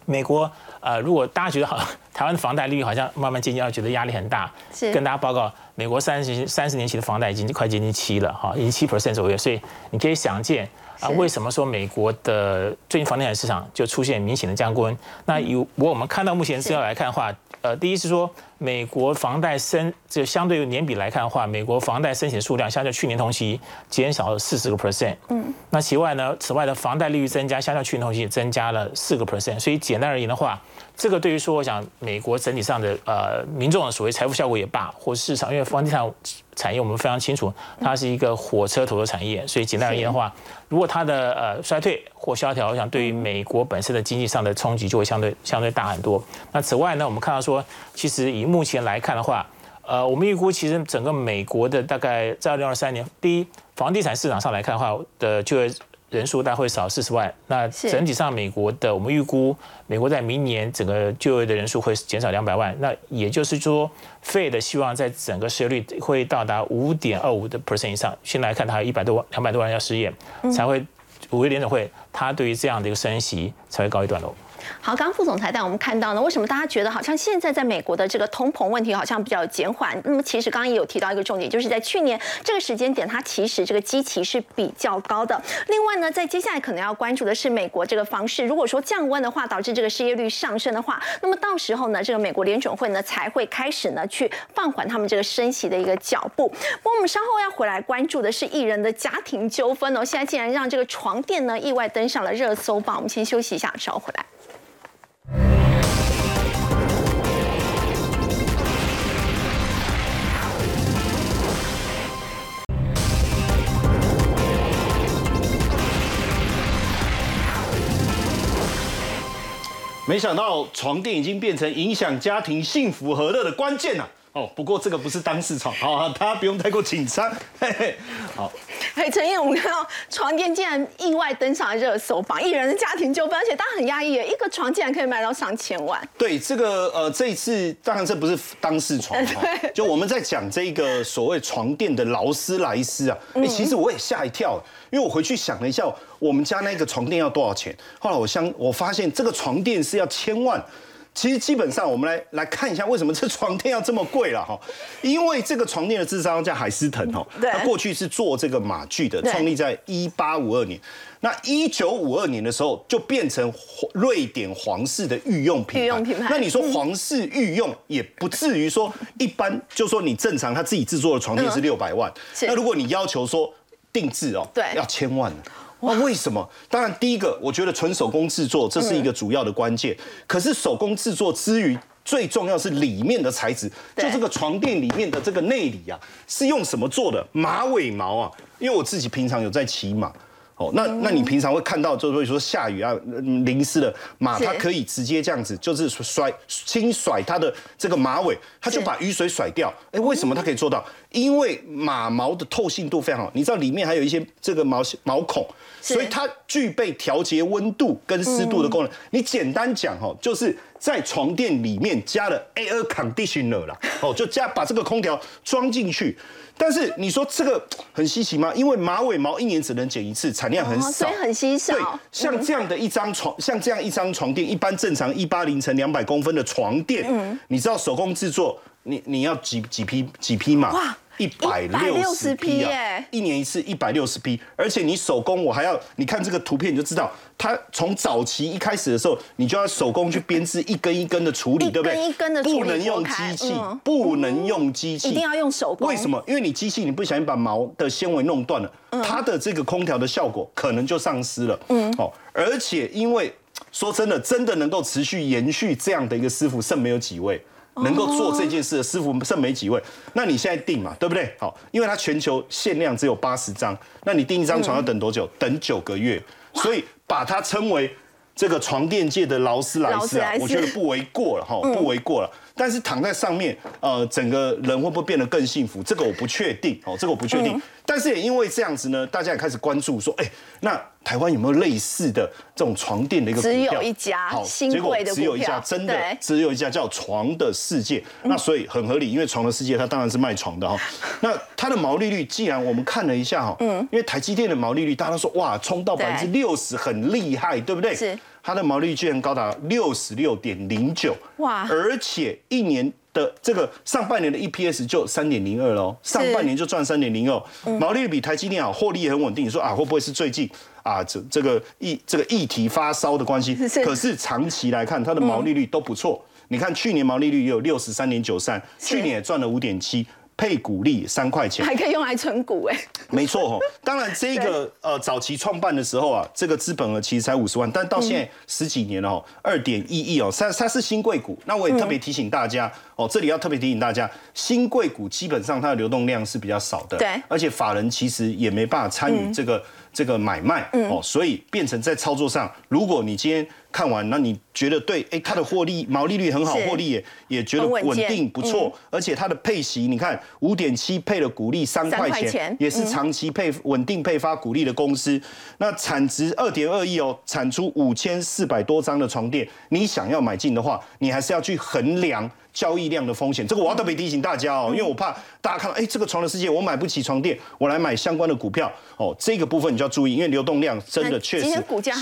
美国。呃，如果大家觉得好，台湾的房贷利率好像慢慢渐渐要觉得压力很大，是跟大家报告，美国三十三十年期的房贷已经快接近七了，哈，已经七 percent 左右，所以你可以想见，啊，为什么说美国的最近房地产市场就出现明显的降温？那有我们看到目前资料来看的话，呃，第一是说美国房贷升，就相对于年比来看的话，美国房贷申请数量相较去年同期减少了四十个 percent。嗯。那其外呢，此外的房贷利率增加，相较去年同期增加了四个 percent。所以简单而言的话，这个对于说，我想美国整体上的呃民众的所谓财富效果也罢，或市场，因为房地产产业我们非常清楚，它是一个火车头的产业，所以简单而言的话，如果它的呃衰退或萧条，我想对于美国本身的经济上的冲击就会相对相对大很多。那此外呢，我们看到说，其实以目前来看的话，呃，我们预估其实整个美国的大概在二零二三年，第一房地产市场上来看的话的就业。人数大概会少四十万，那整体上美国的我们预估，美国在明年整个就业的人数会减少两百万，那也就是说，Fed 希望在整个失业率会到达五点二五的 percent 以上，现在来看它一百多万、两百多万要失业，才会五月联总会，它对于这样的一个升息才会告一段落。好，刚刚副总裁带我们看到呢，为什么大家觉得好像现在在美国的这个通膨问题好像比较减缓？那么其实刚刚也有提到一个重点，就是在去年这个时间点，它其实这个基期是比较高的。另外呢，在接下来可能要关注的是美国这个方式，如果说降温的话，导致这个失业率上升的话，那么到时候呢，这个美国联准会呢才会开始呢去放缓他们这个升息的一个脚步。不过我们稍后要回来关注的是艺人的家庭纠纷哦，现在竟然让这个床垫呢意外登上了热搜榜。我们先休息一下，稍后回来。没想到床垫已经变成影响家庭幸福和乐的关键了。哦，不过这个不是当事床，好，大家不用太过紧张。嘿嘿，好。哎，陈燕，我们看到床垫竟然意外登上热搜榜，艺人的家庭纠纷，而且大家很压抑，一个床竟然可以卖到上千万。对，这个呃，这一次当然这不是当事床哈，就我们在讲这个所谓床垫的劳斯莱斯啊，哎，其实我也吓一跳，因为我回去想了一下，我们家那个床垫要多少钱，后来我相我发现这个床垫是要千万。其实基本上，我们来来看一下为什么这床垫要这么贵了哈？因为这个床垫的制造商叫海思腾哈，它过去是做这个马具的，创立在一八五二年。那一九五二年的时候，就变成瑞典皇室的御用品牌。那你说皇室御用也不至于说一般，就说你正常他自己制作的床垫是六百万，那如果你要求说定制哦，对，要千万哇，为什么？当然，第一个，我觉得纯手工制作这是一个主要的关键。可是手工制作之余，最重要是里面的材质，就这个床垫里面的这个内里啊，是用什么做的？马尾毛啊，因为我自己平常有在骑马。哦，那那你平常会看到，就是说下雨啊，淋湿了马，它可以直接这样子，就是甩轻甩它的这个马尾，它就把雨水甩掉。哎，为什么它可以做到？因为马毛的透性度非常好，你知道里面还有一些这个毛毛孔，所以它具备调节温度跟湿度的功能。你简单讲哦，就是在床垫里面加了 air conditioner 啦，哦，就加把这个空调装进去。但是你说这个很稀奇吗？因为马尾毛一年只能剪一次，产量很少，所以很稀少。对，像这样的一张床，像这样一张床垫，一般正常一八零乘两百公分的床垫，嗯，你知道手工制作，你你要几几匹几匹马？哇！一百六十匹啊！一年一次一百六十匹，而且你手工，我还要你看这个图片你就知道，它从早期一开始的时候，你就要手工去编织一根一根的处理，对不对？一根一根的不能用机器，不能用机器，一定要用手工。为什么？因为你机器你不小心把毛的纤维弄断了，它的这个空调的效果可能就丧失了。嗯，哦，而且因为说真的，真的能够持续延续这样的一个师傅，剩没有几位。能够做这件事的师傅剩没几位，那你现在订嘛，对不对？好，因为它全球限量只有八十张，那你订一张床要等多久？等九个月，所以把它称为这个床垫界的劳斯莱斯啊，我觉得不为过了哈，不为过了。但是躺在上面，呃，整个人会不会变得更幸福？这个我不确定哦，这个我不确定。但是也因为这样子呢，大家也开始关注说，哎，那台湾有没有类似的这种床垫的一个股票？只有一家，好，结果只有一家，真的只有一家叫床的世界。那所以很合理，因为床的世界它当然是卖床的哈。那它的毛利率，既然我们看了一下哈，嗯，因为台积电的毛利率，大家都说哇，冲到百分之六十很厉害，对不对？是。它的毛利居然高达六十六点零九哇！而且一年的这个上半年的 EPS 就三点零二喽，上半年就赚三点零二，毛利率比台积电好，获利也很稳定。你说啊，会不会是最近啊这这个议这个议题发烧的关系？是可是长期来看，它的毛利率都不错。你看去年毛利率也有六十三点九三，去年也赚了五点七。配股利三块钱，还可以用来存股哎，没错哦。当然，这个呃早期创办的时候啊，这个资本额其实才五十万，但到现在十几年了哦，二点一亿哦，它它是新贵股。那我也特别提醒大家哦，这里要特别提醒大家，新贵股基本上它的流动量是比较少的，对，而且法人其实也没办法参与这个这个买卖哦，所以变成在操作上，如果你今天。看完，那你觉得对？哎，它的获利毛利率很好，获利也也觉得稳定不错，而且它的配息，你看五点七配了股利三块钱，也是长期配稳定配发股利的公司。那产值二点二亿哦，产出五千四百多张的床垫，你想要买进的话，你还是要去衡量。交易量的风险，这个我要特别提醒大家哦，因为我怕大家看到，哎，这个床的世界我买不起床垫，我来买相关的股票。哦，这个部分你就要注意，因为流动量真的确实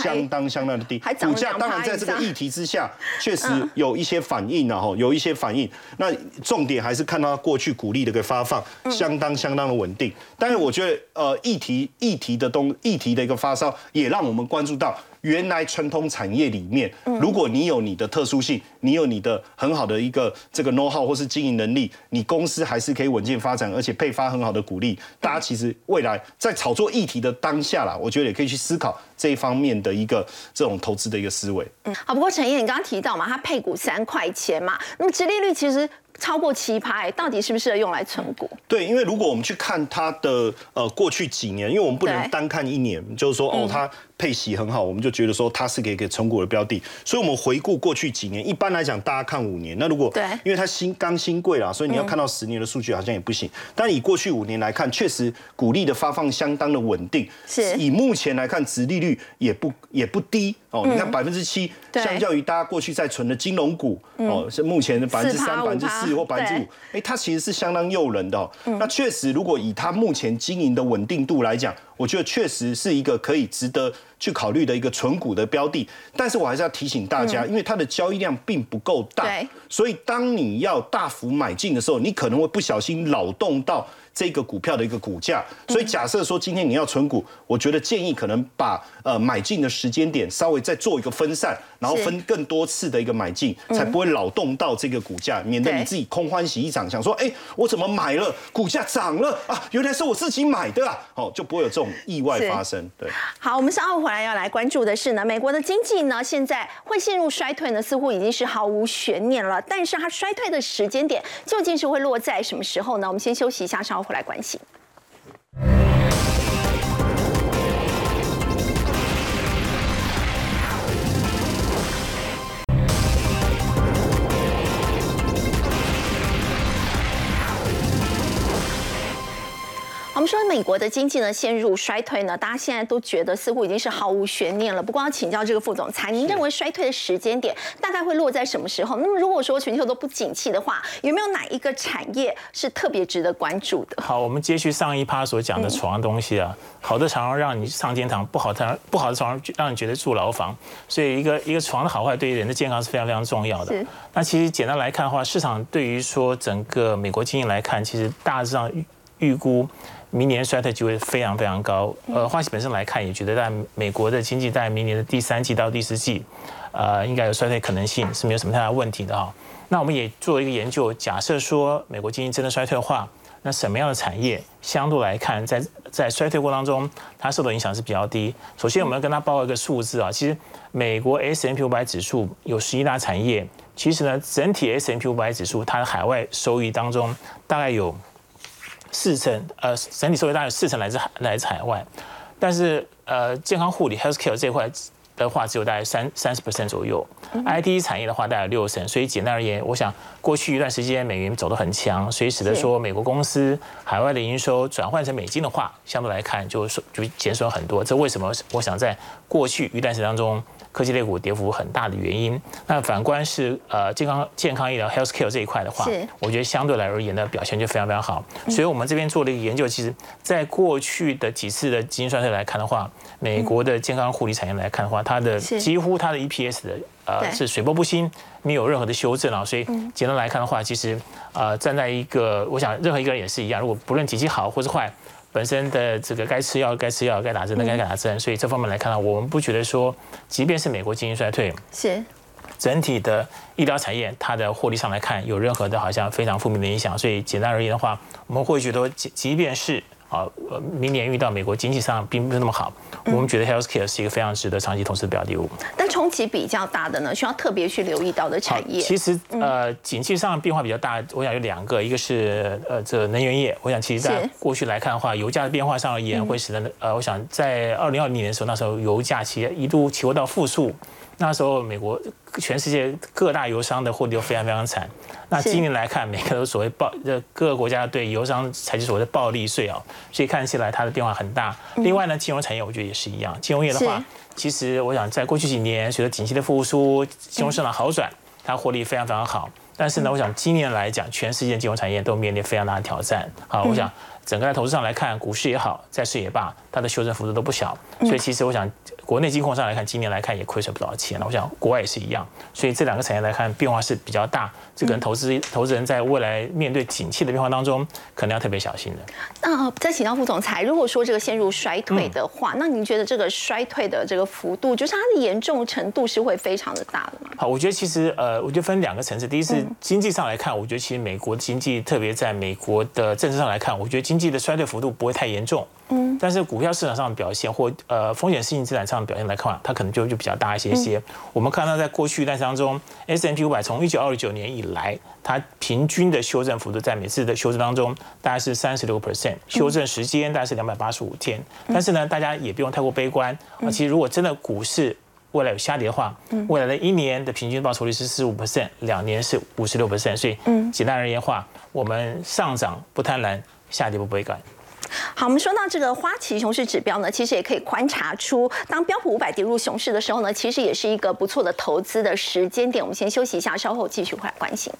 相当相当的低，股价当然在这个议题之下，确实有一些反应了哈，有一些反应。那重点还是看到过去股利的一个发放相当相当的稳定，但是我觉得呃议题议题的东议题的一个发烧，也让我们关注到。原来传统产业里面，如果你有你的特殊性，你有你的很好的一个这个 know how 或是经营能力，你公司还是可以稳健发展，而且配发很好的鼓励。大家其实未来在炒作议题的当下啦，我觉得也可以去思考这一方面的一个这种投资的一个思维。嗯，好。不过陈燕，你刚刚提到嘛，它配股三块钱嘛，那么殖利率其实。超过七拍，到底适不适合用来存股？对，因为如果我们去看它的呃过去几年，因为我们不能单看一年，就是说哦它配息很好，我们就觉得说它是给给成果的标的。所以我们回顾过去几年，一般来讲大家看五年。那如果对，因为它新刚新贵啦，所以你要看到十年的数据好像也不行。但以过去五年来看，确实股利的发放相当的稳定。是，以目前来看，殖利率也不也不低哦。你看百分之七，相较于大家过去在存的金融股哦，是目前的百分之三、百分之四。或百分之五，哎，它其实是相当诱人的。那确实，如果以它目前经营的稳定度来讲，我觉得确实是一个可以值得去考虑的一个纯股的标的。但是我还是要提醒大家，因为它的交易量并不够大，所以当你要大幅买进的时候，你可能会不小心扰动到。这个股票的一个股价，所以假设说今天你要存股，我觉得建议可能把呃买进的时间点稍微再做一个分散，然后分更多次的一个买进，才不会扰动到这个股价，免得你自己空欢喜一场，想说哎我怎么买了？股价涨了？啊，原来是我自己买的啊，哦就不会有这种意外发生。对，好，我们稍后回来要来关注的是呢，美国的经济呢现在会陷入衰退呢，似乎已经是毫无悬念了，但是它衰退的时间点究竟是会落在什么时候呢？我们先休息一下，稍后。来关心。我们说美国的经济呢陷入衰退呢，大家现在都觉得似乎已经是毫无悬念了。不过要请教这个副总裁，您认为衰退的时间点大概会落在什么时候？那么如果说全球都不景气的话，有没有哪一个产业是特别值得关注的？好，我们接续上一趴所讲的床的东西啊，好的床让你上天堂，不好的不好的床让你觉得住牢房。所以一个一个床的好坏对于人的健康是非常非常重要的。那其实简单来看的话，市场对于说整个美国经济来看，其实大致上预估。明年衰退机会非常非常高。呃，花旗本身来看，也觉得在美国的经济在明年的第三季到第四季，呃，应该有衰退可能性，是没有什么太大问题的哈。那我们也做了一个研究，假设说美国经济真的衰退的话，那什么样的产业相对来看，在在衰退过程当中，它受到影响是比较低。首先，我们要跟他报一个数字啊，其实美国 S M P 五百指数有十一大产业，其实呢，整体 S M P 五百指数它的海外收益当中大概有。四成，呃，整体收益大概四成来自海来自海外，但是呃，健康护理 healthcare 这块的话，只有大概三三十 percent 左右。IT 产业的话，大概六成。所以简单而言，我想过去一段时间美元走得很强，所以使得说美国公司海外的营收转换成美金的话，相对来看就就减少很多。这为什么？我想在过去一段时间当中。科技类股跌幅很大的原因，那反观是呃健康健康医疗 healthcare 这一块的话，我觉得相对来而言的表现就非常非常好。所以我们这边做了一个研究，其实在过去的几次的基因衰退来看的话，美国的健康护理产业来看的话，它的几乎它的 EPS 的呃是水波不兴，没有任何的修正啊。所以简单来看的话，其实呃站在一个，我想任何一个人也是一样，如果不论景气好或是坏，本身的这个该吃药该吃药，该打针的该打针。所以这方面来看呢，我们不觉得说，即便是美国经济衰退，是。整体的医疗产业，它的获利上来看，有任何的好像非常负面的影响。所以简单而言的话，我们会觉得，即即便是啊，明年遇到美国经济上并不是那么好，我们觉得 healthcare 是一个非常值得长期投资的标的物。但冲击比较大的呢，需要特别去留意到的产业。其实呃，景气上变化比较大，我想有两个，一个是呃这能源业。我想其实在过去来看的话，油价的变化上而言，会使得呃，我想在二零二零年的时候，那时候油价其实一度起落到负数。那时候，美国全世界各大油商的获利都非常非常惨。那今年来看，每个都所谓暴，呃各个国家对油商采取所谓的暴利税啊，所以看起来它的变化很大。另外呢，金融产业我觉得也是一样。金融业的话，其实我想在过去几年，随着景气的复苏，金融市场好转，它获利非常非常好。但是呢，我想今年来讲，全世界金融产业都面临非常大的挑战。好，我想整个在投资上来看，股市也好，债市也罢，它的修正幅度都不小。所以其实我想。国内金控上来看，今年来看也亏损不少钱了。我想国外也是一样，所以这两个产业来看变化是比较大。这个投资投资人在未来面对景气的变化当中，可能要特别小心的。那再请教副总裁，如果说这个陷入衰退的话，那您觉得这个衰退的这个幅度，就是它的严重程度是会非常的大的吗？好，我觉得其实呃，我觉得分两个层次。第一是经济上来看，我觉得其实美国的经济，特别在美国的政治上来看，我觉得经济的衰退幅度不会太严重。嗯，但是股票市场上的表现或呃风险性资产上的表现来看，它可能就就比较大一些些。我们看到在过去一段当中，S M P 五百从一九二九年以来，它平均的修正幅度在每次的修正当中大概是三十六个 percent，修正时间大概是两百八十五天。但是呢，大家也不用太过悲观啊。其实如果真的股市未来有下跌的话，未来的一年的平均报酬率是四十五 percent，两年是五十六 percent。所以简单而言话，我们上涨不贪婪，下跌不悲观。好，我们说到这个花旗熊市指标呢，其实也可以观察出，当标普五百跌入熊市的时候呢，其实也是一个不错的投资的时间点。我们先休息一下，稍后继续回来关心。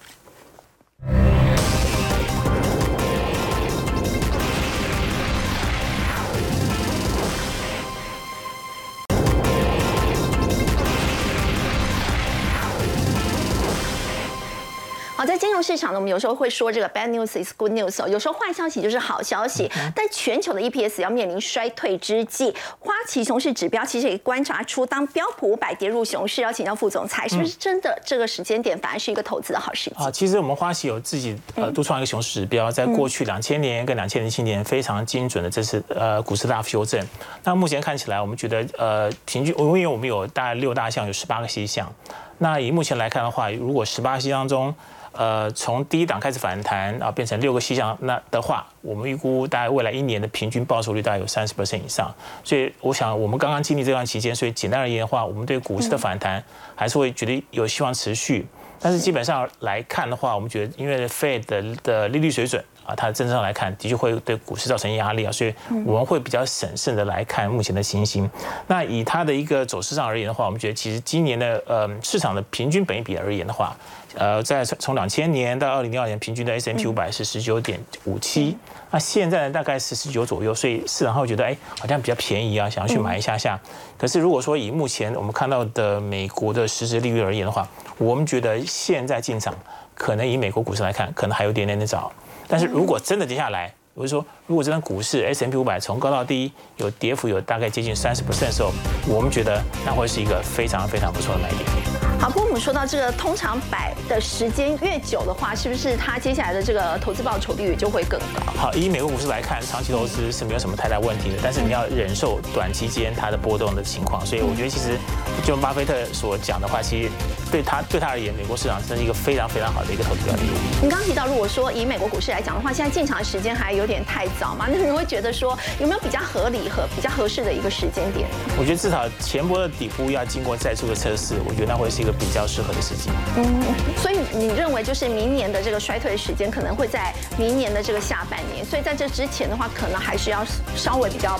市场呢，我们有时候会说这个 bad news is good news 哦，有时候坏消息就是好消息。但全球的 EPS 要面临衰退之际，花旗熊市指标其实也观察出，当标普五百跌入熊市，要请教副总裁，是不是真的这个时间点反而是一个投资的好时机？啊，其实我们花旗有自己呃独创一个熊市指标，在过去两千年跟两千零七年非常精准的这次呃股市大幅修正。那目前看起来，我们觉得呃平均，因为我们有大概六大项，有十八个细项。那以目前来看的话，如果十八细项中，呃，从第一档开始反弹啊，变成六个细项，那的话，我们预估大概未来一年的平均报酬率大概有三十 percent 以上。所以，我想我们刚刚经历这段期间，所以简单而言的话，我们对股市的反弹还是会觉得有希望持续。但是基本上来看的话，我们觉得因为 Fed 的利率水准啊，它的政策上来看，的确会对股市造成压力啊，所以我们会比较审慎的来看目前的情形。那以它的一个走势上而言的话，我们觉得其实今年的呃市场的平均本益比而言的话。呃，在从两千年到二零零二年，平均的 S M P 五百是十九点五七，那现在呢大概是十九左右，所以市场会觉得哎，好像比较便宜啊，想要去买一下下。可是如果说以目前我们看到的美国的实质利率而言的话，我们觉得现在进场可能以美国股市来看，可能还有点点的早。但是如果真的跌下来，我是说，如果这张股市 S M P 五百从高到低有跌幅有大概接近三十 percent 的时候，我们觉得那会是一个非常非常不错的买点。好，不过我们说到这个，通常摆的时间越久的话，是不是它接下来的这个投资报酬率就会更高？好，以美国股市来看，长期投资是没有什么太大问题的，但是你要忍受短期间它的波动的情况。所以我觉得，其实就巴菲特所讲的话，其实对他对他而言，美国市场真是一个非常非常好的一个投资标的。你刚刚提到，如果说以美国股市来讲的话，现在进场的时间还有点太早嘛？那你会觉得说有没有比较合理和比较合适的一个时间点？我觉得至少前波的底部要经过再次的测试，我觉得那会是一个比较适合的时机。嗯，所以你认为就是明年的这个衰退时间可能会在明年的这个下半年，所以在这之前的话，可能还是要稍微比较